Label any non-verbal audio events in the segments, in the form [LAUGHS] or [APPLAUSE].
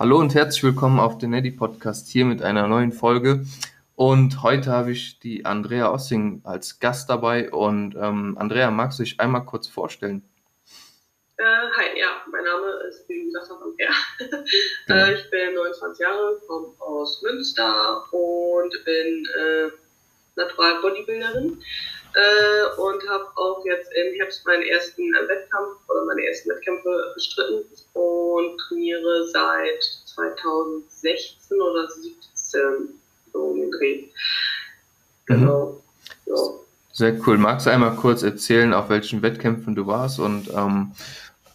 Hallo und herzlich willkommen auf den Neddy Podcast hier mit einer neuen Folge. Und heute habe ich die Andrea Ossing als Gast dabei. Und ähm, Andrea, magst du dich einmal kurz vorstellen? Äh, hi, ja, mein Name ist, wie gesagt, Andrea. [LAUGHS] Genau. äh, ich bin 29 Jahre, komme aus Münster und bin äh, Natural Bodybuilderin äh, und habe auch jetzt im Herbst meinen ersten Wettkampf oder meine ersten Wettkämpfe bestritten und trainiere seit 2016 oder 2017 so um den Dreh. Genau. Mhm. Ja. Sehr cool. Magst du einmal kurz erzählen, auf welchen Wettkämpfen du warst und ähm,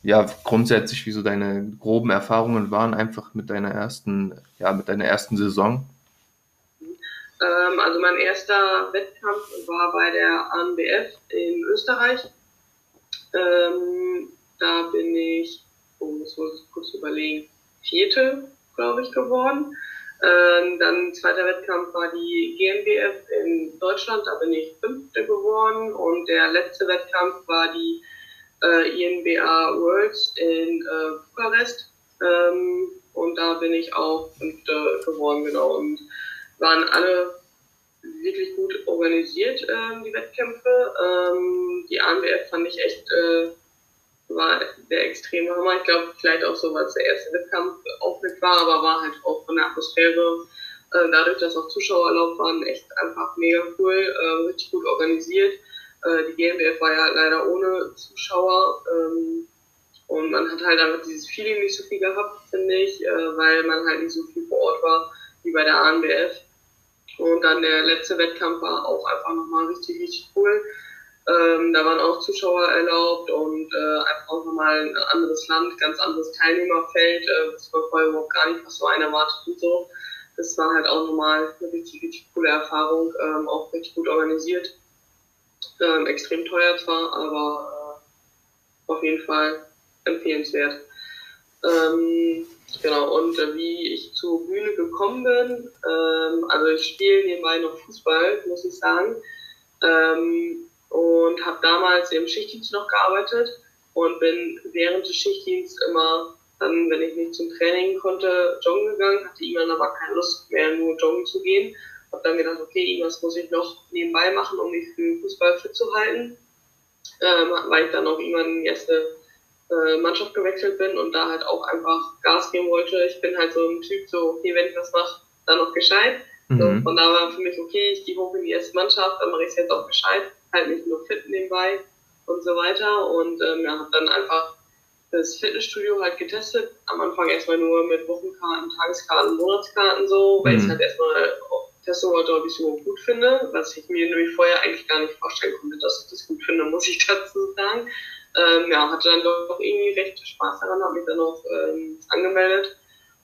ja, grundsätzlich, wie so deine groben Erfahrungen waren, einfach mit deiner ersten, ja, mit deiner ersten Saison? Ähm, also mein erster Wettkampf war bei der ANBF in Österreich. Ähm, da bin ich, oh, muss ich kurz überlegen, vierte, glaube ich, geworden. Ähm, dann zweiter Wettkampf war die GmbF in Deutschland, da bin ich fünfte geworden. Und der letzte Wettkampf war die äh, INBA Worlds in äh, Bukarest. Ähm, und da bin ich auch fünfte geworden, genau. Und waren alle wirklich gut organisiert, äh, die Wettkämpfe. Ähm, die ANBF fand ich echt, äh, war der extreme Hammer. Ich glaube, vielleicht auch so, weil es der erste Wettkampf auch mit war, aber war halt auch von der Atmosphäre, äh, dadurch, dass auch Zuschauer erlaubt waren, echt einfach mega cool, äh, richtig gut organisiert. Äh, die GmbF war ja leider ohne Zuschauer. Ähm, und man hat halt einfach dieses Feeling nicht so viel gehabt, finde ich, äh, weil man halt nicht so viel vor Ort war wie bei der ANBF. Und dann der letzte Wettkampf war auch einfach nochmal richtig, richtig cool. Ähm, da waren auch Zuschauer erlaubt und äh, einfach auch nochmal ein anderes Land, ganz anderes Teilnehmerfeld, äh, das war vorher überhaupt gar nicht, was so einer erwartet und so. Das war halt auch nochmal eine richtig, richtig coole Erfahrung, ähm, auch richtig gut organisiert. Ähm, extrem teuer zwar, aber äh, auf jeden Fall empfehlenswert. Ähm, genau, und äh, wie ich zur Bühne gekommen bin, ähm, also ich spiele nebenbei noch Fußball, muss ich sagen, ähm, und habe damals im Schichtdienst noch gearbeitet und bin während des Schichtdienstes immer dann, wenn ich nicht zum Training konnte, joggen gegangen, hatte irgendwann aber keine Lust mehr, nur joggen zu gehen. Habe dann gedacht, okay, irgendwas muss ich noch nebenbei machen, um mich für Fußball fit zu halten. Ähm, weil ich dann auch irgendwann erste äh, Mannschaft gewechselt bin und da halt auch einfach Gas geben wollte. Ich bin halt so ein Typ, so, okay, wenn ich was mache, dann noch gescheit. Mhm. So, von da war für mich, okay, ich gehe hoch in die erste Mannschaft, dann mache ich es jetzt auch gescheit, halt nicht nur fit nebenbei und so weiter. Und ähm, ja, habe dann einfach das Fitnessstudio halt getestet. Am Anfang erstmal nur mit Wochenkarten, Tageskarten, Monatskarten so, weil mhm. ich halt erstmal testen wollte, ob ich es so gut finde, was ich mir nämlich vorher eigentlich gar nicht vorstellen konnte, dass ich das gut finde, muss ich [LAUGHS] dazu sagen ähm, ja, hatte dann doch irgendwie recht Spaß daran, habe mich dann auch ähm, angemeldet.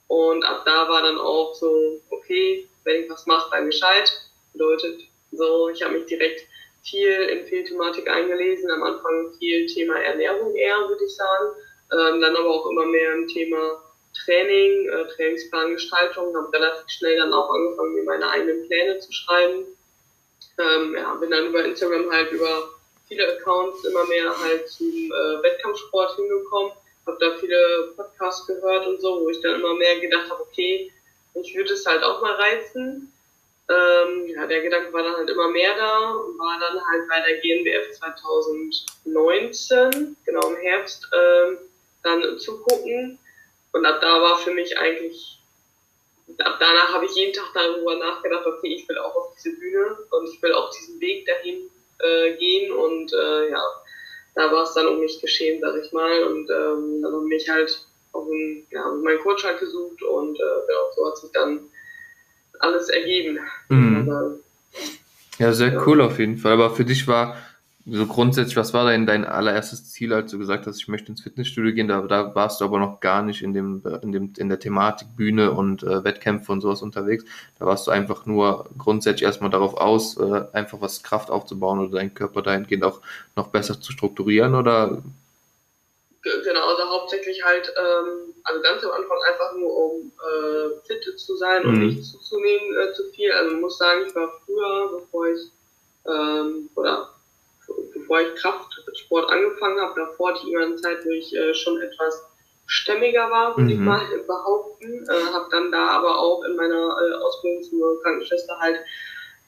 Und ab da war dann auch so, okay, wenn ich was mache, dann gescheit. Bedeutet, so, ich habe mich direkt viel in Fehlthematik eingelesen, am Anfang viel Thema Ernährung eher, würde ich sagen. Ähm, dann aber auch immer mehr im Thema Training, äh, Trainingsplangestaltung, habe relativ schnell dann auch angefangen, mir meine eigenen Pläne zu schreiben. Ähm, ja, bin dann über Instagram halt über viele Accounts immer mehr halt zum äh, Wettkampfsport hingekommen, habe da viele Podcasts gehört und so, wo ich dann immer mehr gedacht habe, okay, ich würde es halt auch mal reizen. Ähm, ja, der Gedanke war dann halt immer mehr da und war dann halt bei der GNBF 2019, genau im Herbst, ähm, dann zugucken. Und ab da war für mich eigentlich, ab danach habe ich jeden Tag darüber nachgedacht, okay, ich will auch auf diese Bühne und ich will auch diesen Weg dahin äh, gehen und äh, ja, da war es dann um mich geschehen, sag ich mal. Und ähm, dann haben mich halt auch ein, ja, meinen Coach halt gesucht und äh, genau, so hat sich dann alles ergeben. Mhm. Ja, sehr ja. cool auf jeden Fall. Aber für dich war so grundsätzlich, was war dein, dein allererstes Ziel, als du gesagt hast, ich möchte ins Fitnessstudio gehen? Da, da warst du aber noch gar nicht in dem, in dem, in der Thematik Bühne und äh, Wettkämpfe und sowas unterwegs. Da warst du einfach nur grundsätzlich erstmal darauf aus, äh, einfach was Kraft aufzubauen oder deinen Körper dahingehend auch noch besser zu strukturieren oder? Genau, also hauptsächlich halt, ähm, also ganz am Anfang einfach nur um äh, fit zu sein und mhm. nicht zuzunehmen äh, zu viel. Also ich muss sagen, ich war früher, bevor ich äh, bevor ich Kraftsport angefangen habe, davor hatte ich immer eine Zeit, wo ich äh, schon etwas stämmiger war, würde mhm. ich mal [LAUGHS] behaupten. Äh, habe dann da aber auch in meiner äh, Ausbildung zur Krankenschwester halt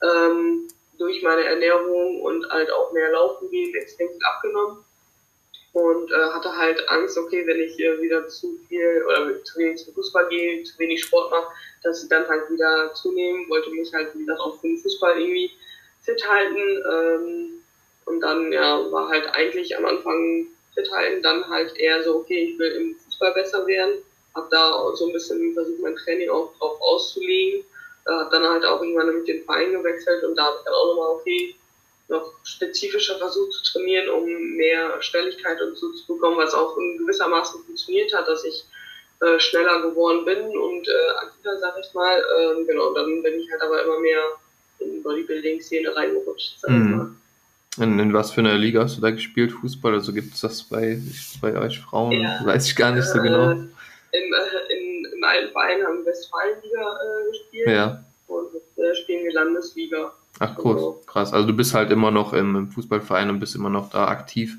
ähm, durch meine Ernährung und halt auch mehr Laufen gehen extrem viel abgenommen und äh, hatte halt Angst, okay, wenn ich äh, wieder zu viel oder zu wenig zum Fußball gehe, zu wenig Sport mache, dass ich dann halt wieder zunehmen, wollte mich halt, wie gesagt, auch für den Fußball irgendwie fit halten ähm, und dann ja, war halt eigentlich am Anfang fit halten, dann halt eher so, okay, ich will im Fußball besser werden, habe da so ein bisschen versucht, mein Training auch drauf auszulegen, äh, dann halt auch irgendwann mit den Verein gewechselt und da habe ich dann auch nochmal, okay, noch spezifischer versucht zu trainieren, um mehr Schnelligkeit und so zu bekommen, was auch in gewissermaßen funktioniert hat, dass ich äh, schneller geworden bin und äh, aktiver, sag ich mal. Ähm, genau, dann bin ich halt aber immer mehr in die Bodybuilding-Szene reingerutscht, sag ich mhm. mal. In, in, was für einer Liga hast du da gespielt, Fußball? Also gibt es das bei, bei euch Frauen? Ja. Weiß ich gar nicht so genau. Äh, im, äh, in, Im alten Verein haben wir Westfalenliga äh, gespielt. Ja. Und äh, spielen wir Landesliga. Ach cool, also, krass. Also du bist halt immer noch im, im, Fußballverein und bist immer noch da aktiv.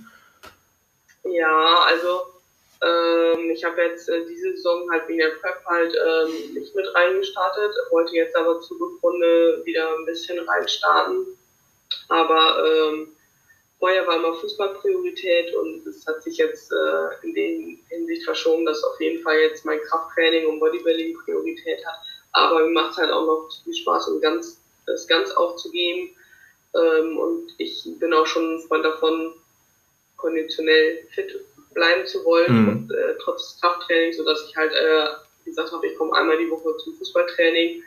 Ja, also ähm, ich habe jetzt äh, diese Saison halt wegen der Prep halt ähm, nicht mit reingestartet, wollte jetzt aber zur Rückrunde wieder ein bisschen reinstarten. Aber ähm, vorher war immer Fußball Priorität und es hat sich jetzt äh, in der Hinsicht verschoben, dass auf jeden Fall jetzt mein Krafttraining und Bodybuilding Priorität hat. Aber mir macht halt auch noch viel Spaß und ganz das ganz aufzugeben. Ähm, und ich bin auch schon ein Freund davon, konditionell fit bleiben zu wollen, mhm. und, äh, trotz Krafttraining, sodass ich halt, äh, wie gesagt habe, ich komme einmal die Woche zum Fußballtraining.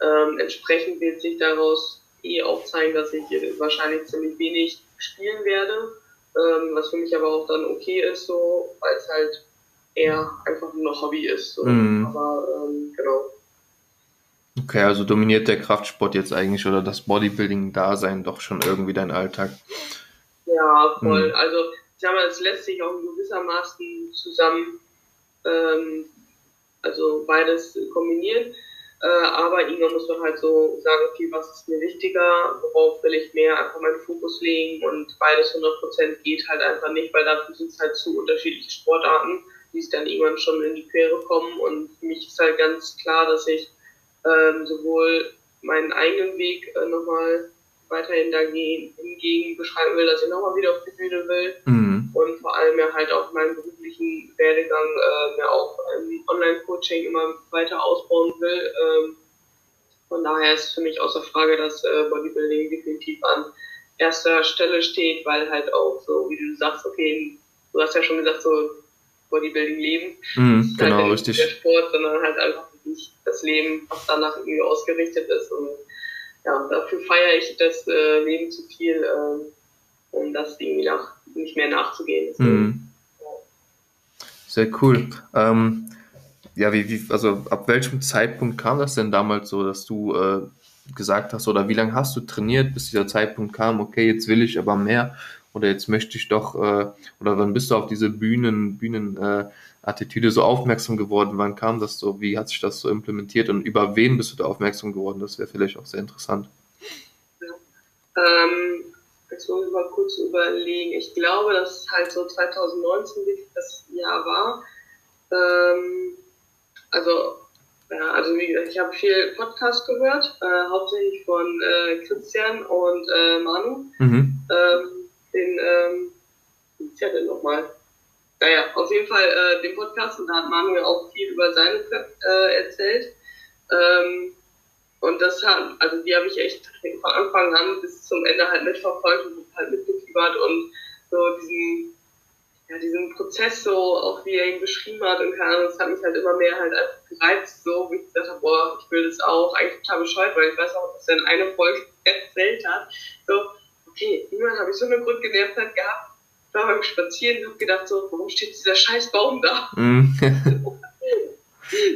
Ähm, entsprechend wird sich daraus eh auch zeigen, dass ich wahrscheinlich ziemlich wenig spielen werde, ähm, was für mich aber auch dann okay ist, so, weil es halt eher einfach nur noch Hobby ist. So. Mhm. Aber ähm, genau. Okay, also dominiert der Kraftsport jetzt eigentlich oder das Bodybuilding-Dasein doch schon irgendwie dein Alltag? Ja, voll. Hm. Also ich sag mal, es lässt sich auch in gewissermaßen zusammen, ähm, also beides kombinieren. Äh, aber irgendwann muss man halt so sagen, okay, was ist mir wichtiger, worauf will ich mehr einfach meinen Fokus legen? Und beides 100% geht halt einfach nicht, weil dafür sind es halt zu unterschiedliche Sportarten, die es dann irgendwann schon in die Quere kommen. Und für mich ist halt ganz klar, dass ich ähm, sowohl meinen eigenen Weg äh, nochmal weiterhin dagegen hingegen beschreiben will, dass ich nochmal wieder auf die Bühne will. Mhm. Und vor allem ja halt auch meinen beruflichen Werdegang äh, ja auch im Online-Coaching immer weiter ausbauen will. Ähm, von daher ist für mich außer Frage, dass äh, Bodybuilding definitiv an erster Stelle steht, weil halt auch so, wie du sagst, okay, du hast ja schon gesagt, so Bodybuilding leben. Mhm, genau, halt richtig. Der Sport, sondern halt einfach nicht das Leben, was danach irgendwie ausgerichtet ist. Und ja, dafür feiere ich das äh, Leben zu viel, äh, um das irgendwie nach, nicht mehr nachzugehen. Mhm. Sehr cool. Ähm, ja, wie, wie, also ab welchem Zeitpunkt kam das denn damals so, dass du äh, gesagt hast, oder wie lange hast du trainiert, bis dieser Zeitpunkt kam, okay, jetzt will ich aber mehr oder jetzt möchte ich doch, äh, oder wann bist du auf diese Bühnen, Bühnen, äh, Attitüde so aufmerksam geworden? Wann kam das so? Wie hat sich das so implementiert und über wen bist du da aufmerksam geworden? Das wäre vielleicht auch sehr interessant. Ja. Ähm, jetzt muss ich mal kurz überlegen. Ich glaube, dass halt so 2019 wirklich das Jahr war. Ähm, also, ja, also wie gesagt, ich habe viel Podcast gehört, äh, hauptsächlich von äh, Christian und äh, Manu. Mhm. Ähm, den, ähm, wie ist ja denn nochmal? naja, auf jeden Fall äh, den Podcast und da hat Manuel auch viel über seine äh, erzählt. Ähm, und das hat, also die habe ich echt von Anfang an bis zum Ende halt mitverfolgt und halt mitgefiebert und so diesen, ja, diesen Prozess so, auch wie er ihn beschrieben hat und keine Ahnung, das hat mich halt immer mehr halt einfach gereizt, so, wie ich gesagt habe, boah, ich will das auch, eigentlich total bescheuert, weil ich weiß auch, dass er in einer Folge erzählt hat, so, okay, niemand habe ich so eine Grundgenervtheit gehabt, war beim Spazieren und habe gedacht, so, warum steht dieser scheiß Baum da? Mm. [LAUGHS]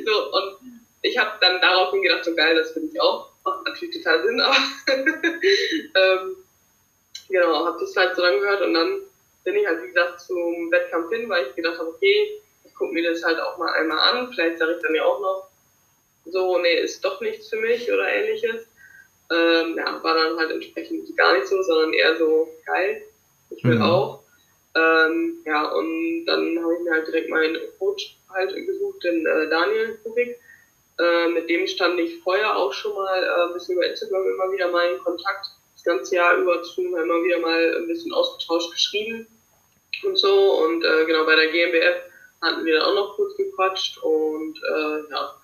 so, und ich habe dann daraufhin gedacht, so geil, das finde ich auch. Macht natürlich total Sinn, aber [LAUGHS] ähm, genau, habe das halt so dann gehört und dann bin ich halt, wie gesagt, zum Wettkampf hin, weil ich gedacht habe, okay, ich gucke mir das halt auch mal einmal an, vielleicht sage ich dann ja auch noch so, nee, ist doch nichts für mich oder ähnliches. Ähm, ja, war dann halt entsprechend gar nicht so, sondern eher so geil ich will mhm. auch. Ähm, ja, und dann habe ich mir halt direkt meinen Coach halt gesucht, den äh, Daniel Kubik. Äh, mit dem stand ich vorher auch schon mal äh, ein bisschen über Instagram immer wieder mal in Kontakt. Das ganze Jahr über zu immer wieder mal ein bisschen ausgetauscht geschrieben und so. Und äh, genau bei der GmbF hatten wir dann auch noch kurz gequatscht und äh, ja,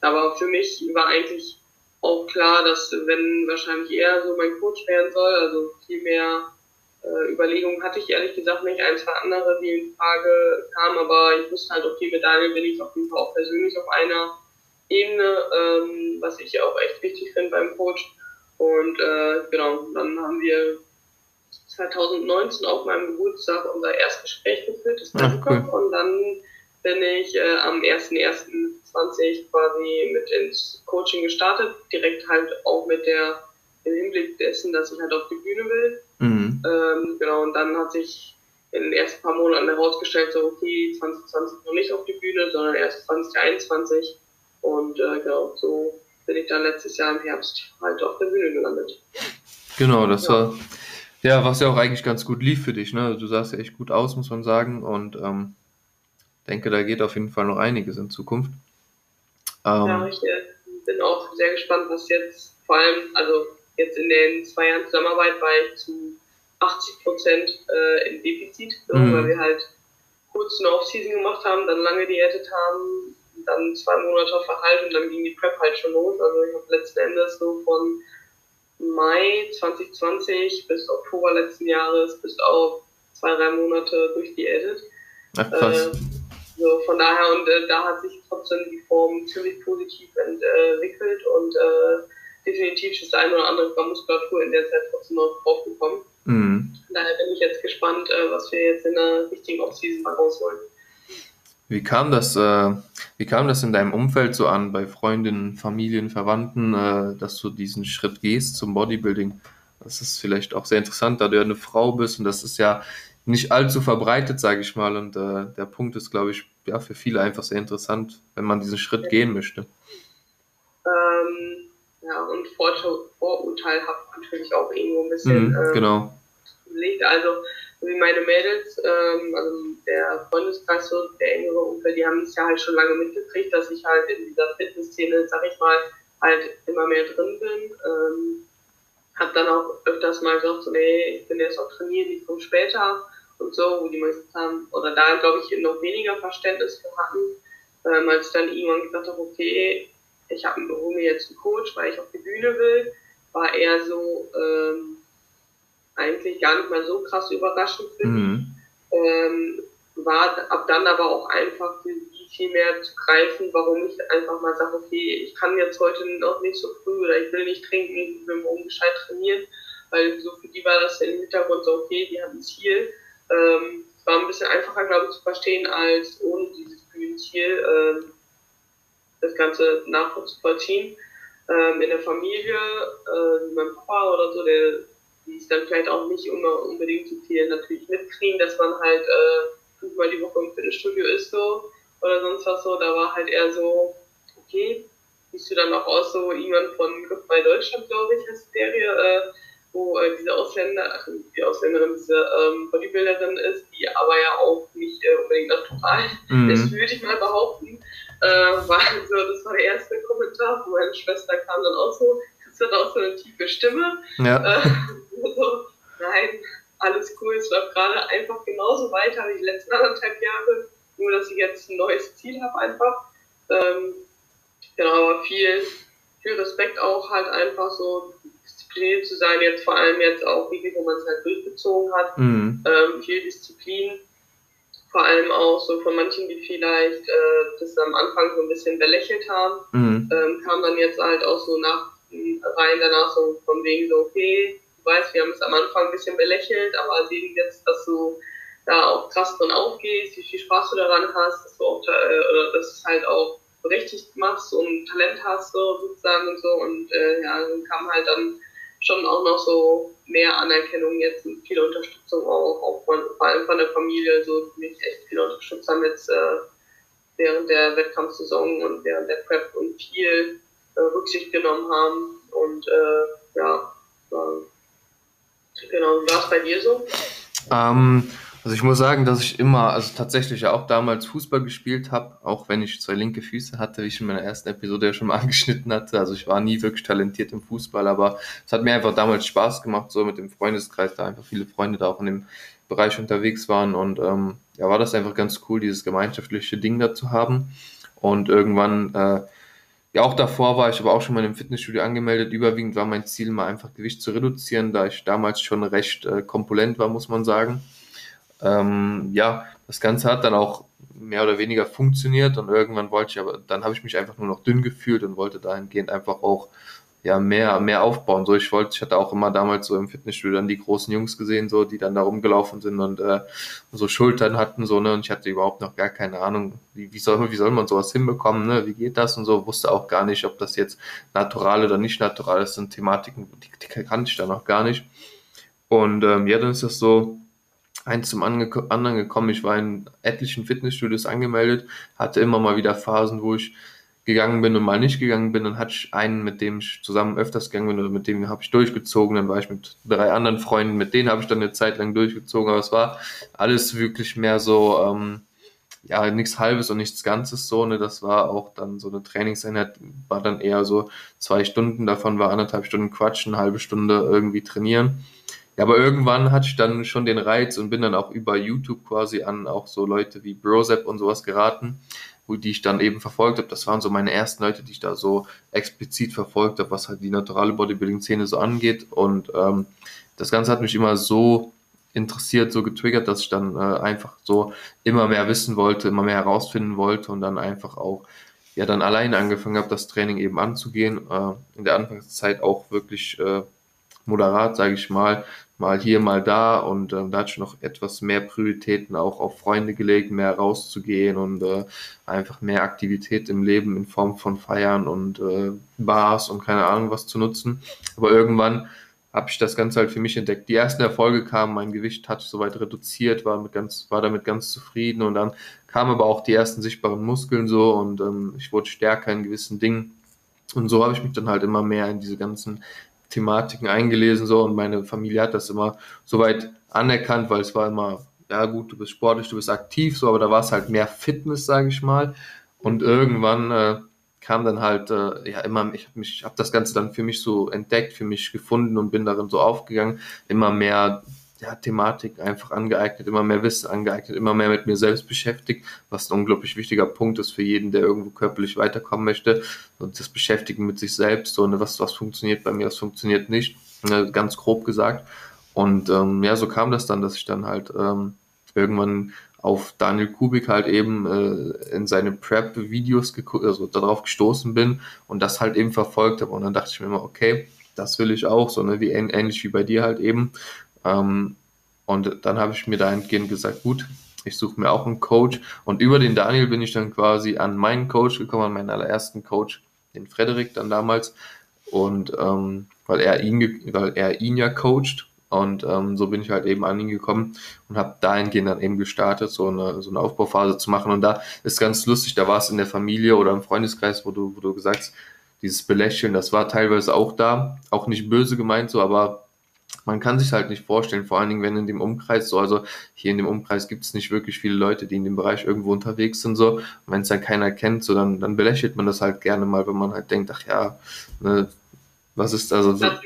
aber für mich war eigentlich auch klar, dass wenn wahrscheinlich er so mein Coach werden soll, also viel mehr äh, Überlegungen hatte ich ehrlich gesagt nicht. Ein, zwei andere, die in Frage kamen, aber ich wusste halt, okay, mit Daniel bin ich auf jeden Fall auch persönlich auf einer Ebene, ähm, was ich auch echt wichtig finde beim Coach. Und äh, genau, dann haben wir 2019 auf meinem Geburtstag unser Erstgespräch geführt, das Ach, cool. und dann bin ich äh, am 1.1.20 quasi mit ins Coaching gestartet, direkt halt auch mit der im Hinblick dessen, dass ich halt auf die Bühne will. Mhm. Ähm, genau, und dann hat sich in den ersten paar Monaten herausgestellt, so okay, 2020 noch nicht auf die Bühne, sondern erst 2021. Und äh, genau, so bin ich dann letztes Jahr im Herbst halt auf der Bühne gelandet. Genau, das ja. war ja, was ja auch eigentlich ganz gut lief für dich, ne? Du sahst ja echt gut aus, muss man sagen. Und ähm, denke, da geht auf jeden Fall noch einiges in Zukunft. Ähm, ja, ich äh, bin auch sehr gespannt, was jetzt vor allem, also jetzt in den zwei Jahren Zusammenarbeit war ich zu 80 Prozent äh, im Defizit, so, mhm. weil wir halt kurz eine Off-Season gemacht haben, dann lange diätet haben, dann zwei Monate auf Verhalt und dann ging die Prep halt schon los. Also ich habe letzten Endes so von Mai 2020 bis Oktober letzten Jahres bis auf zwei, drei Monate durchdiätet. Ach, krass. Äh, so, von daher, und äh, da hat sich trotzdem die Form ziemlich positiv entwickelt und äh, definitiv ist eine oder andere Gramm Muskulatur in der Zeit trotzdem noch draufgekommen. Mhm. Daher bin ich jetzt gespannt, äh, was wir jetzt in der richtigen Offseason mal rausholen. Wie kam das, äh, wie kam das in deinem Umfeld so an, bei Freundinnen, Familien, Verwandten, äh, dass du diesen Schritt gehst zum Bodybuilding? Das ist vielleicht auch sehr interessant, da du ja eine Frau bist und das ist ja nicht allzu verbreitet, sage ich mal. Und äh, der Punkt ist, glaube ich, ja, für viele einfach sehr interessant, wenn man diesen Schritt gehen möchte. Ähm, ja, und vorurteilhaft natürlich auch irgendwo ein bisschen. Mhm, ähm, genau. Liegt. Also, wie meine Mädels, ähm, also der Freundeskreis, so der engere Umfeld, die haben es ja halt schon lange mitgekriegt, dass ich halt in dieser Fitnessszene, sag ich mal, halt immer mehr drin bin. Ähm, hab dann auch öfters mal gesagt, so, nee, ich bin jetzt auch trainiert, ich komme später und so, wo die meisten haben, oder da glaube ich noch weniger Verständnis für hatten, ähm, als ich dann irgendwann gesagt habe, okay, ich habe mir jetzt einen Coach, weil ich auf die Bühne will, war eher so ähm, eigentlich gar nicht mal so krass überraschend mich. Mhm. Ähm, war ab dann aber auch einfach viel mehr zu greifen, warum ich einfach mal sage, okay, ich kann jetzt heute noch nicht so früh oder ich will nicht trinken, ich will morgen gescheit trainieren, weil so für die war das im Hintergrund so, okay, die haben ein Ziel. Ähm, es war ein bisschen einfacher, glaube ich, zu verstehen, als ohne dieses Bühnenziel ähm, das Ganze nachzuvollziehen. Ähm, in der Familie, äh, mein Papa oder so, der die es dann vielleicht auch nicht immer unbedingt so viel natürlich mitkriegen, dass man halt äh, fünfmal die Woche im Fitnessstudio ist so oder sonst was so. Da war halt eher so, okay, siehst du dann auch aus so jemand von bei Deutschland, glaube ich, heißt Serie, äh, wo äh, diese Ausländer, also die Ausländerin, diese ähm, Bodybuilderin ist, die aber ja auch nicht äh, unbedingt natural mhm. ist, würde ich mal behaupten. Äh, war so, das war der erste Kommentar, wo meine Schwester kam dann auch so, kriegst du auch so eine tiefe Stimme. Ja. Äh, so, nein, alles cool, es läuft gerade einfach genauso weiter wie die letzten anderthalb Jahre, nur dass ich jetzt ein neues Ziel habe einfach. Ähm, genau, aber viel, viel Respekt auch halt einfach so diszipliniert zu sein, jetzt vor allem jetzt auch, wie wo man es halt durchgezogen hat. Mhm. Ähm, viel Disziplin, vor allem auch so von manchen, die vielleicht äh, das am Anfang so ein bisschen belächelt haben, mhm. ähm, kam dann jetzt halt auch so nach rein danach so von wegen so, okay, du weißt, wir haben es am Anfang ein bisschen belächelt, aber sehen jetzt, dass du da auch krass drin aufgehst, wie viel Spaß du daran hast, dass du auch, äh, oder dass es halt auch berechtigt machst und Talent hast, so sozusagen und so. Und äh, ja, dann kam halt dann schon auch noch so mehr Anerkennung jetzt und viel Unterstützung auch, auch von, vor allem von der Familie, so mich echt viel unterstützt haben jetzt äh, während der Wettkampfsaison und während der Prep und viel Rücksicht genommen haben und äh, ja, Genau, war es bei dir so? Ähm, also ich muss sagen, dass ich immer, also tatsächlich ja auch damals Fußball gespielt habe, auch wenn ich zwei linke Füße hatte, wie ich in meiner ersten Episode ja schon mal [LAUGHS] angeschnitten hatte. Also ich war nie wirklich talentiert im Fußball, aber es hat mir einfach damals Spaß gemacht, so mit dem Freundeskreis, da einfach viele Freunde da auch in dem Bereich unterwegs waren und ähm, ja, war das einfach ganz cool, dieses gemeinschaftliche Ding da zu haben. Und irgendwann äh, ja, auch davor war ich aber auch schon mal im Fitnessstudio angemeldet. Überwiegend war mein Ziel, mal einfach Gewicht zu reduzieren, da ich damals schon recht äh, kompulent war, muss man sagen. Ähm, ja, das Ganze hat dann auch mehr oder weniger funktioniert und irgendwann wollte ich aber, dann habe ich mich einfach nur noch dünn gefühlt und wollte dahingehend einfach auch ja, mehr, mehr aufbauen. So, ich wollte, ich hatte auch immer damals so im Fitnessstudio dann die großen Jungs gesehen, so, die dann da rumgelaufen sind und äh, so Schultern hatten, so, ne, und ich hatte überhaupt noch gar keine Ahnung, wie, wie soll man, wie soll man sowas hinbekommen, ne, wie geht das und so, wusste auch gar nicht, ob das jetzt natural oder nicht natural ist, sind Thematiken, die, die kannte ich da noch gar nicht. Und ähm, ja, dann ist das so, eins zum anderen gekommen. Ich war in etlichen Fitnessstudios angemeldet, hatte immer mal wieder Phasen, wo ich gegangen bin und mal nicht gegangen bin. Dann hatte ich einen, mit dem ich zusammen öfters gegangen bin oder mit dem habe ich durchgezogen. Dann war ich mit drei anderen Freunden, mit denen habe ich dann eine Zeit lang durchgezogen. Aber es war alles wirklich mehr so, ähm, ja, nichts Halbes und nichts Ganzes so. Ne? Das war auch dann so eine Trainingseinheit, war dann eher so zwei Stunden. Davon war anderthalb Stunden Quatschen, eine halbe Stunde irgendwie trainieren. Ja, aber irgendwann hatte ich dann schon den Reiz und bin dann auch über YouTube quasi an auch so Leute wie Brozep und sowas geraten die ich dann eben verfolgt habe. Das waren so meine ersten Leute, die ich da so explizit verfolgt habe, was halt die naturale Bodybuilding-Szene so angeht. Und ähm, das Ganze hat mich immer so interessiert, so getriggert, dass ich dann äh, einfach so immer mehr wissen wollte, immer mehr herausfinden wollte und dann einfach auch ja dann alleine angefangen habe, das Training eben anzugehen. Äh, in der Anfangszeit auch wirklich äh, moderat, sage ich mal, mal hier, mal da und ähm, da hatte ich noch etwas mehr Prioritäten auch auf Freunde gelegt, mehr rauszugehen und äh, einfach mehr Aktivität im Leben in Form von Feiern und äh, Bars und keine Ahnung was zu nutzen. Aber irgendwann habe ich das Ganze halt für mich entdeckt. Die ersten Erfolge kamen, mein Gewicht hat soweit reduziert, war, mit ganz, war damit ganz zufrieden und dann kamen aber auch die ersten sichtbaren Muskeln so und ähm, ich wurde stärker in gewissen Dingen. Und so habe ich mich dann halt immer mehr in diese ganzen Thematiken eingelesen so und meine Familie hat das immer soweit anerkannt, weil es war immer, ja gut, du bist sportlich, du bist aktiv, so, aber da war es halt mehr Fitness, sage ich mal. Und irgendwann äh, kam dann halt, äh, ja, immer, ich habe mich, habe das Ganze dann für mich so entdeckt, für mich gefunden und bin darin so aufgegangen, immer mehr ja, Thematik einfach angeeignet, immer mehr Wissen angeeignet, immer mehr mit mir selbst beschäftigt, was ein unglaublich wichtiger Punkt ist für jeden, der irgendwo körperlich weiterkommen möchte. Und das Beschäftigen mit sich selbst, so, ne, was, was funktioniert bei mir, was funktioniert nicht, ne, ganz grob gesagt. Und ähm, ja, so kam das dann, dass ich dann halt ähm, irgendwann auf Daniel Kubik halt eben äh, in seine Prep-Videos also darauf gestoßen bin und das halt eben verfolgt habe. Und dann dachte ich mir immer, okay, das will ich auch, so ne, wie ähnlich wie bei dir halt eben. Ähm, und dann habe ich mir dahingehend gesagt, gut, ich suche mir auch einen Coach. Und über den Daniel bin ich dann quasi an meinen Coach gekommen, an meinen allerersten Coach, den Frederik dann damals. Und ähm, weil er ihn, weil er ihn ja coacht. Und ähm, so bin ich halt eben an ihn gekommen und habe dahingehend dann eben gestartet, so eine, so eine Aufbauphase zu machen. Und da ist ganz lustig, da war es in der Familie oder im Freundeskreis, wo du, wo du gesagt hast, dieses Belächeln, das war teilweise auch da, auch nicht böse gemeint so, aber man kann sich halt nicht vorstellen, vor allen Dingen, wenn in dem Umkreis so, also hier in dem Umkreis gibt es nicht wirklich viele Leute, die in dem Bereich irgendwo unterwegs sind, so. Und wenn es dann keiner kennt, so, dann, dann belächelt man das halt gerne mal, wenn man halt denkt, ach ja, ne, was ist also so. [LAUGHS]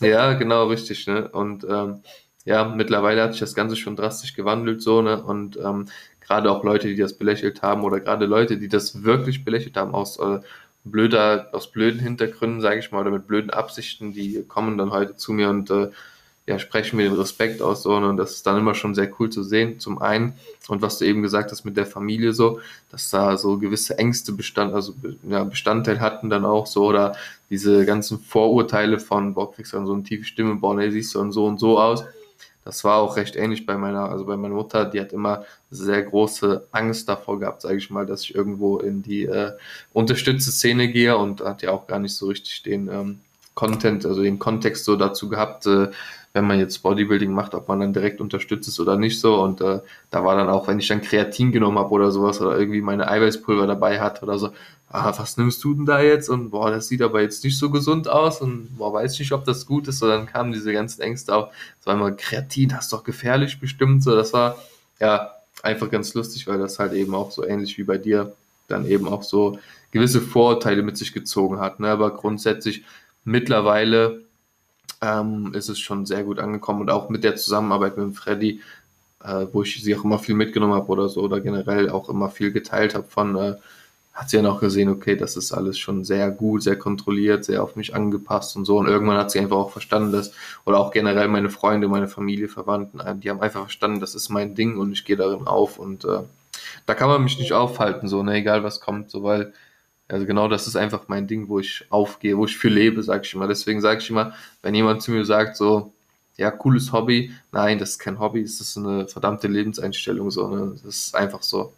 Ja, genau, richtig, ne? Und ähm, ja, mittlerweile hat sich das Ganze schon drastisch gewandelt, so, ne? Und ähm, gerade auch Leute, die das belächelt haben oder gerade Leute, die das wirklich belächelt haben aus äh, blöder, aus blöden Hintergründen, sage ich mal, oder mit blöden Absichten, die kommen dann heute zu mir und äh, ja, sprechen mir den Respekt aus so und das ist dann immer schon sehr cool zu sehen, zum einen. Und was du eben gesagt hast mit der Familie so, dass da so gewisse Ängste bestand, also ja, Bestandteil hatten dann auch so, oder diese ganzen Vorurteile von, boah, kriegst du dann so eine tiefe Stimme, boah, ne, siehst du dann so und so aus das war auch recht ähnlich bei meiner, also bei meiner Mutter, die hat immer sehr große Angst davor gehabt, sage ich mal, dass ich irgendwo in die äh, unterstützte Szene gehe und hat ja auch gar nicht so richtig den ähm, Content, also den Kontext so dazu gehabt, äh, wenn man jetzt Bodybuilding macht, ob man dann direkt unterstützt ist oder nicht so. Und äh, da war dann auch, wenn ich dann Kreatin genommen habe oder sowas oder irgendwie meine Eiweißpulver dabei hat oder so, ah, was nimmst du denn da jetzt? Und boah, das sieht aber jetzt nicht so gesund aus und boah, weiß nicht, ob das gut ist. So, dann kamen diese ganzen Ängste auf. Das war immer Kreatin, das ist doch gefährlich bestimmt. So, das war ja einfach ganz lustig, weil das halt eben auch so ähnlich wie bei dir dann eben auch so gewisse Vorurteile mit sich gezogen hat. Ne? Aber grundsätzlich mittlerweile ähm, ist es schon sehr gut angekommen und auch mit der Zusammenarbeit mit Freddy, äh, wo ich sie auch immer viel mitgenommen habe oder so oder generell auch immer viel geteilt habe von, äh, hat sie dann auch gesehen, okay, das ist alles schon sehr gut, sehr kontrolliert, sehr auf mich angepasst und so. Und irgendwann hat sie einfach auch verstanden, dass, oder auch generell meine Freunde, meine Familie, Verwandten, äh, die haben einfach verstanden, das ist mein Ding und ich gehe darin auf und äh, da kann man mich nicht aufhalten, so, ne, egal was kommt, so, weil also genau das ist einfach mein Ding, wo ich aufgehe, wo ich für lebe, sage ich immer. Deswegen sage ich immer, wenn jemand zu mir sagt, so, ja, cooles Hobby, nein, das ist kein Hobby, das ist eine verdammte Lebenseinstellung, so, ne? Das ist einfach so.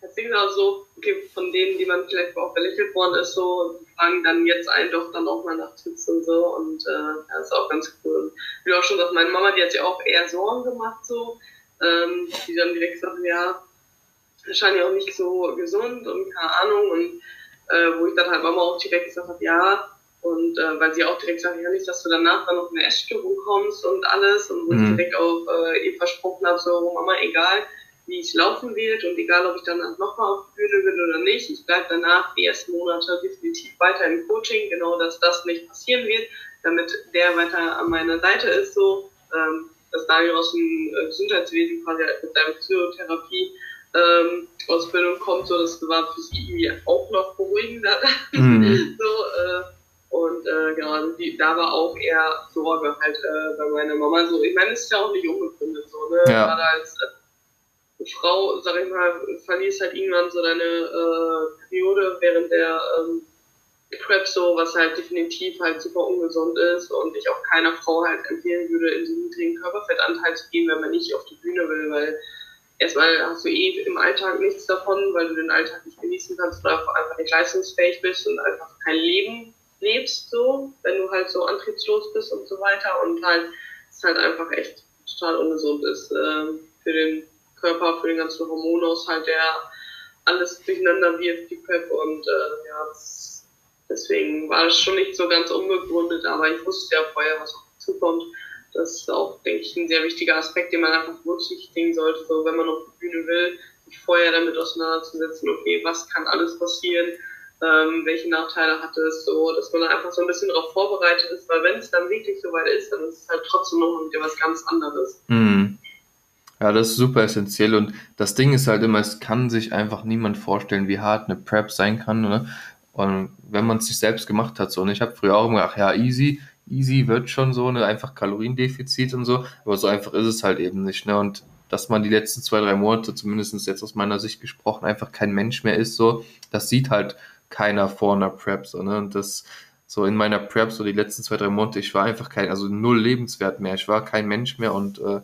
Das Ding ist auch so, okay, von denen, die man vielleicht auch belächelt worden ist, so, fragen dann jetzt einen doch dann auch mal nach Tipps und so und äh, das ist auch ganz cool. Und wie auch schon sagst, meine Mama, die hat sich auch eher Sorgen gemacht, so, ähm, die dann direkt sagen, ja, wahrscheinlich auch nicht so gesund und keine Ahnung. Und äh, wo ich dann halt Mama auch direkt gesagt habe, ja. Und äh, weil sie auch direkt sagt, ja nicht, dass du danach dann noch in eine Essstörung kommst und alles. Und wo mhm. ich direkt auch äh, ihr versprochen habe, so Mama, egal wie es laufen wird und egal, ob ich danach nochmal auf die Bühne will oder nicht, ich bleibe danach die ersten Monate definitiv weiter im Coaching, genau dass das nicht passieren wird, damit der weiter an meiner Seite ist, so, ähm, dass Daniel aus dem äh, Gesundheitswesen quasi mit seiner Psychotherapie ähm, Ausbildung kommt, so das war für sie irgendwie auch noch beruhigender. Mhm. [LAUGHS] so, äh, und äh, genau, also die, da war auch eher Sorge halt äh, bei meiner Mama. So, ich meine, es ist ja auch nicht unbegründet so, ne? Ja. Gerade als äh, Frau, sag ich mal, verlierst halt irgendwann so deine äh, Periode während der ähm, Prep so, was halt definitiv halt super ungesund ist und ich auch keiner Frau halt empfehlen würde, in diesen niedrigen Körperfettanteil zu gehen, wenn man nicht auf die Bühne will, weil erstmal hast du eh im Alltag nichts davon, weil du den Alltag nicht genießen kannst oder einfach nicht leistungsfähig bist und einfach kein Leben lebst, so, wenn du halt so antriebslos bist und so weiter. Und halt, es halt einfach echt total ungesund ist äh, für den Körper, für den ganzen Hormonaushalt, der alles durcheinander wirft, die PEP und äh, ja, das, deswegen war es schon nicht so ganz unbegründet, aber ich wusste ja vorher, was auf mich zukommt das ist auch, denke ich, ein sehr wichtiger Aspekt, den man einfach berücksichtigen sollte, so wenn man auf die Bühne will, sich vorher damit auseinanderzusetzen, okay, was kann alles passieren, ähm, welche Nachteile hat es, so, dass man einfach so ein bisschen darauf vorbereitet ist, weil wenn es dann wirklich so weit ist, dann ist es halt trotzdem noch wieder was ganz anderes. Mhm. Ja, das ist super essentiell und das Ding ist halt immer, es kann sich einfach niemand vorstellen, wie hart eine Prep sein kann. Ne? Und wenn man es sich selbst gemacht hat, so, und ich habe früher auch immer gedacht, ja, easy, easy wird schon so, ne, einfach Kaloriendefizit und so, aber so einfach ist es halt eben nicht, ne, und dass man die letzten zwei, drei Monate, zumindest jetzt aus meiner Sicht gesprochen, einfach kein Mensch mehr ist, so, das sieht halt keiner vor einer Prep, so, ne, und das, so in meiner Prep, so die letzten zwei, drei Monate, ich war einfach kein, also null lebenswert mehr, ich war kein Mensch mehr und, äh,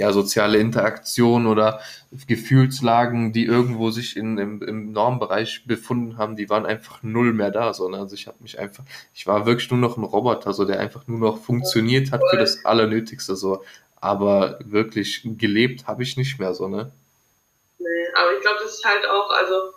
ja, soziale Interaktion oder Gefühlslagen, die irgendwo sich in, im, im Normbereich befunden haben, die waren einfach null mehr da. So, ne? Also ich habe mich einfach, ich war wirklich nur noch ein Roboter, so der einfach nur noch funktioniert hat für das Allernötigste. So. Aber wirklich gelebt habe ich nicht mehr so, ne? Nee, aber ich glaube, das ist halt auch, also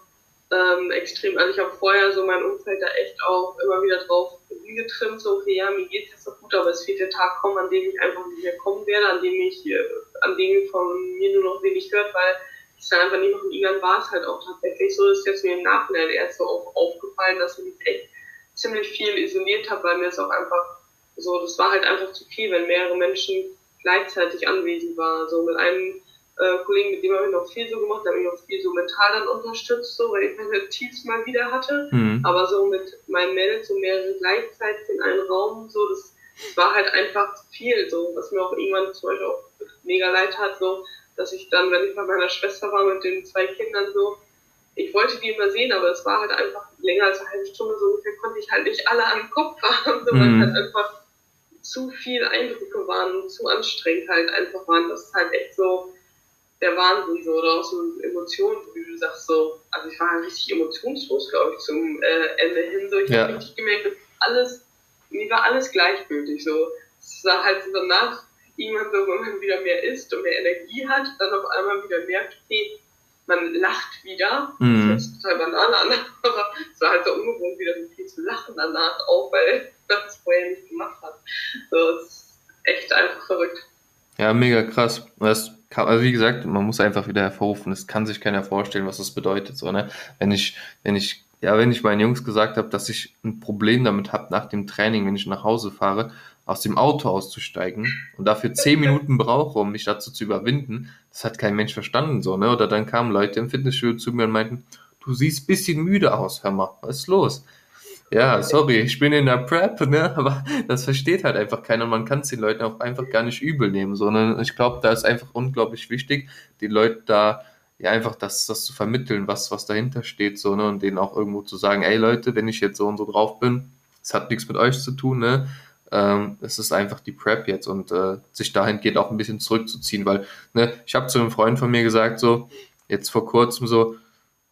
ähm, extrem. Also ich habe vorher so mein Umfeld da echt auch immer wieder drauf getrimmt, so okay, ja, mir geht es jetzt noch gut, aber es wird der Tag kommen, an dem ich einfach nicht mehr kommen werde, an dem ich, äh, an dem von mir nur noch wenig hört, weil ich dann einfach nicht noch in Ilan war es halt auch tatsächlich so, ist jetzt mir im Nachhinein erst so auch aufgefallen, dass ich mich echt ziemlich viel isoliert habe, weil mir es auch einfach so, das war halt einfach zu viel, wenn mehrere Menschen gleichzeitig anwesend waren. So mit einem äh, Kollegen, mit dem habe ich noch viel so gemacht, da habe ich noch viel so mental dann unterstützt, so, weil ich meine Tiefs mal wieder hatte. Mhm. Aber so mit meinen Mädels so mehrere gleichzeitig in einem Raum, so, das, das war halt einfach zu viel, so, was mir auch irgendwann zum Beispiel auch mega leid hat, so, dass ich dann, wenn ich bei meiner Schwester war mit den zwei Kindern, so, ich wollte die immer sehen, aber es war halt einfach länger als eine halbe Stunde, so ungefähr konnte ich halt nicht alle am Kopf haben, so, mhm. weil halt einfach zu viel Eindrücke waren und zu anstrengend halt einfach waren, das ist halt echt so, der Wahnsinn, so, oder auch so Emotionen, wie du sagst, so, also ich war halt richtig emotionslos, glaube ich, zum äh, Ende hin, so, ich ja. habe richtig gemerkt, dass alles, mir war alles gleichgültig, so, es war halt so danach, irgendwann so, wenn man wieder mehr isst und mehr Energie hat, dann auf einmal wieder merkt, okay, man lacht wieder. Mhm. Das ist total banal, aber es war halt so ungewohnt, wieder so viel zu lachen danach auch, weil man es vorher nicht gemacht hat. So, es ist echt einfach verrückt. Ja, mega krass. Kann, also wie gesagt, man muss einfach wieder hervorrufen. Es kann sich keiner vorstellen, was das bedeutet. So, ne? Wenn ich, wenn ich, ja, wenn ich meinen Jungs gesagt habe, dass ich ein Problem damit habe, nach dem Training, wenn ich nach Hause fahre, aus dem Auto auszusteigen und dafür zehn Minuten brauche, um mich dazu zu überwinden, das hat kein Mensch verstanden, so, ne? Oder dann kamen Leute im Fitnessstudio zu mir und meinten, du siehst bisschen müde aus, hör mal, was ist los? Ja, sorry, ich bin in der Prep, ne? [LAUGHS] Aber das versteht halt einfach keiner. Man kann es den Leuten auch einfach gar nicht übel nehmen, sondern ich glaube, da ist einfach unglaublich wichtig, die Leute da ja einfach das, das zu vermitteln, was, was dahinter steht, so, ne? Und denen auch irgendwo zu sagen, ey Leute, wenn ich jetzt so und so drauf bin, es hat nichts mit euch zu tun, ne? Ähm, es ist einfach die Prep jetzt und äh, sich dahingehend auch ein bisschen zurückzuziehen, weil, ne, ich habe zu einem Freund von mir gesagt, so, jetzt vor kurzem so,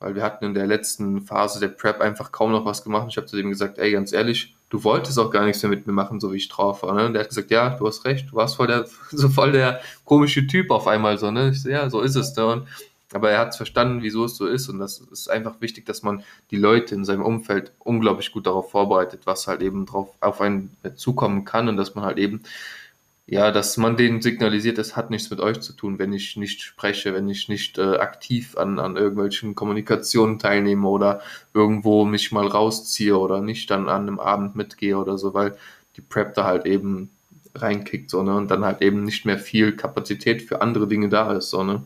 weil wir hatten in der letzten Phase der Prep einfach kaum noch was gemacht. Ich habe zu dem gesagt, ey, ganz ehrlich, du wolltest auch gar nichts mehr mit mir machen, so wie ich drauf war. Ne? Und der hat gesagt, ja, du hast recht, du warst voll der, [LAUGHS] so voll der komische Typ auf einmal so, ne? Ich so, ja, so ist es. Ne? Und, aber er hat es verstanden, wieso es so ist. Und das ist einfach wichtig, dass man die Leute in seinem Umfeld unglaublich gut darauf vorbereitet, was halt eben drauf auf einen zukommen kann und dass man halt eben ja, dass man denen signalisiert, es hat nichts mit euch zu tun, wenn ich nicht spreche, wenn ich nicht äh, aktiv an, an irgendwelchen Kommunikationen teilnehme oder irgendwo mich mal rausziehe oder nicht dann an einem Abend mitgehe oder so, weil die Prep da halt eben reinkickt, so, ne, und dann halt eben nicht mehr viel Kapazität für andere Dinge da ist, so, ne.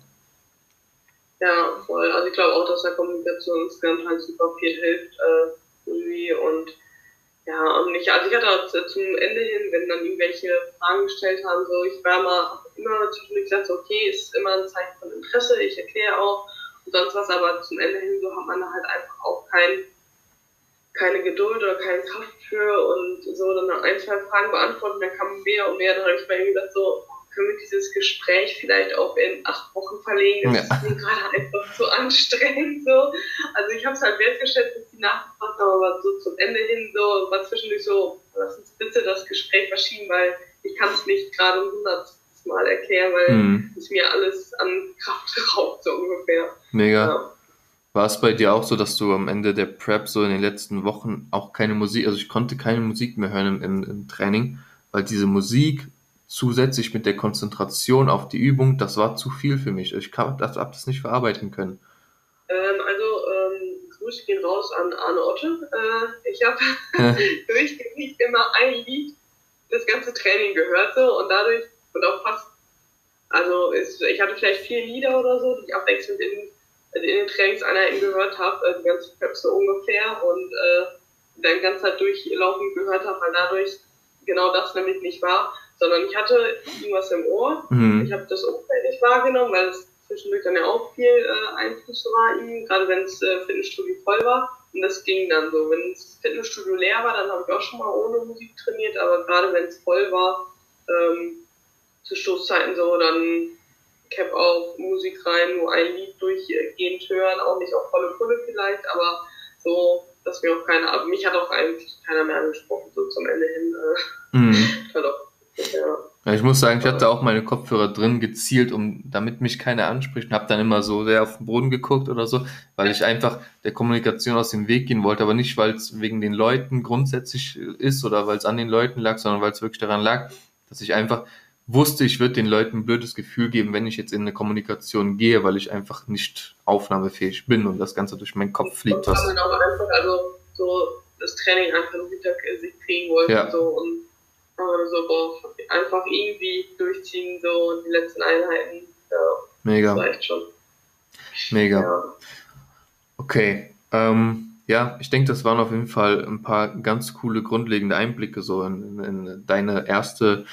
Ja, voll. Also ich glaube auch, dass der Kommunikationsgang halt super viel hilft, äh, irgendwie und ja, und ich, also ich hatte auch zum Ende hin, wenn dann irgendwelche Fragen gestellt haben, so, ich war mal immer zwischendurch gesagt, so, okay, ist immer ein Zeichen von Interesse, ich erkläre auch und sonst was, aber zum Ende hin so hat man da halt einfach auch kein, keine Geduld oder keine Kraft für und so dann ein, zwei Fragen beantworten, dann kamen mehr und mehr, dann habe ich ihm gesagt, so, können wir dieses Gespräch vielleicht auch in acht Wochen verlegen? Das ja. ist mir gerade einfach zu anstrengend. So. Also ich habe es halt wertgeschätzt, die haben, aber so zum Ende hin so war zwischendurch so, lass uns bitte das Gespräch verschieben, weil ich kann es nicht gerade ein hundertstes Mal erklären, weil mhm. es mir alles an Kraft [LAUGHS] raubt, so ungefähr. Mega. Ja. War es bei dir auch so, dass du am Ende der Prep so in den letzten Wochen auch keine Musik, also ich konnte keine Musik mehr hören im, im, im Training, weil diese Musik zusätzlich mit der Konzentration auf die Übung, das war zu viel für mich. Ich habe das, hab das nicht verarbeiten können. Ähm, Grüße gehen raus an Arne Otte. Äh, ich habe [LAUGHS] durchgehend immer ein Lied das ganze Training gehört so und dadurch und auch fast, also ist, ich hatte vielleicht vier Lieder oder so, die ich abwechselnd in, in den Trainingseinheiten gehört habe, äh, die ganze Prep so ungefähr und äh, dann ganz Zeit durchlaufend gehört habe, weil dadurch genau das nämlich nicht war sondern ich hatte irgendwas im Ohr. Mhm. Ich habe das Umfeld nicht wahrgenommen, weil es zwischendurch dann ja auch viel äh, Einfluss war, ihm, gerade wenn das äh, Fitnessstudio voll war. Und das ging dann so. Wenn das Fitnessstudio leer war, dann habe ich auch schon mal ohne Musik trainiert, aber gerade wenn es voll war, ähm, zu Stoßzeiten so, dann Cap auf Musik rein, nur ein Lied durchgehend hören, auch nicht auf volle Pulle vielleicht, aber so, dass mir auch keiner, mich hat auch eigentlich keiner mehr angesprochen, so zum Ende hin. Äh, mhm. [LAUGHS] Ja. Ich muss sagen, ich hatte auch meine Kopfhörer drin gezielt, um damit mich keiner anspricht und habe dann immer so sehr auf den Boden geguckt oder so, weil ich einfach der Kommunikation aus dem Weg gehen wollte, aber nicht, weil es wegen den Leuten grundsätzlich ist oder weil es an den Leuten lag, sondern weil es wirklich daran lag, dass ich einfach wusste, ich würde den Leuten ein blödes Gefühl geben, wenn ich jetzt in eine Kommunikation gehe, weil ich einfach nicht aufnahmefähig bin und das Ganze durch meinen Kopf fliegt. Was man auch einfach, also so das Training einfach wieder sich kriegen wollte ja. und so und aber so, boah, einfach irgendwie durchziehen, so die letzten Einheiten. Ja, Mega. Das reicht schon. Mega. Ja. Okay. Ähm, ja, ich denke, das waren auf jeden Fall ein paar ganz coole, grundlegende Einblicke so in, in deine erste,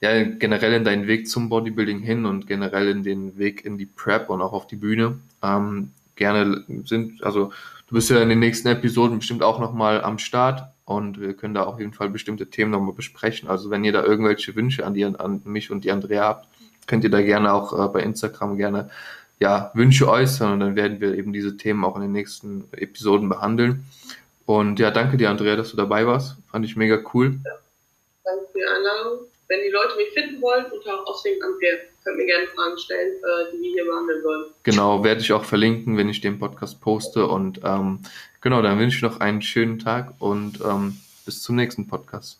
ja, generell in deinen Weg zum Bodybuilding hin und generell in den Weg in die Prep und auch auf die Bühne. Ähm, gerne sind, also du bist ja in den nächsten Episoden bestimmt auch nochmal am Start und wir können da auf jeden Fall bestimmte Themen nochmal besprechen. Also wenn ihr da irgendwelche Wünsche an, die, an mich und die Andrea habt, könnt ihr da gerne auch äh, bei Instagram gerne ja, Wünsche äußern und dann werden wir eben diese Themen auch in den nächsten Episoden behandeln. Und ja, danke dir, Andrea, dass du dabei warst. Fand ich mega cool. Ja. Danke für die Einladung. Wenn die Leute mich finden wollen, unter Offsing Andrea, könnt mir gerne Fragen stellen, äh, die wir hier behandeln wollen. Genau, werde ich auch verlinken, wenn ich den Podcast poste. Und ähm, Genau, dann wünsche ich noch einen schönen Tag und ähm, bis zum nächsten Podcast.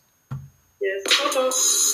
Yes.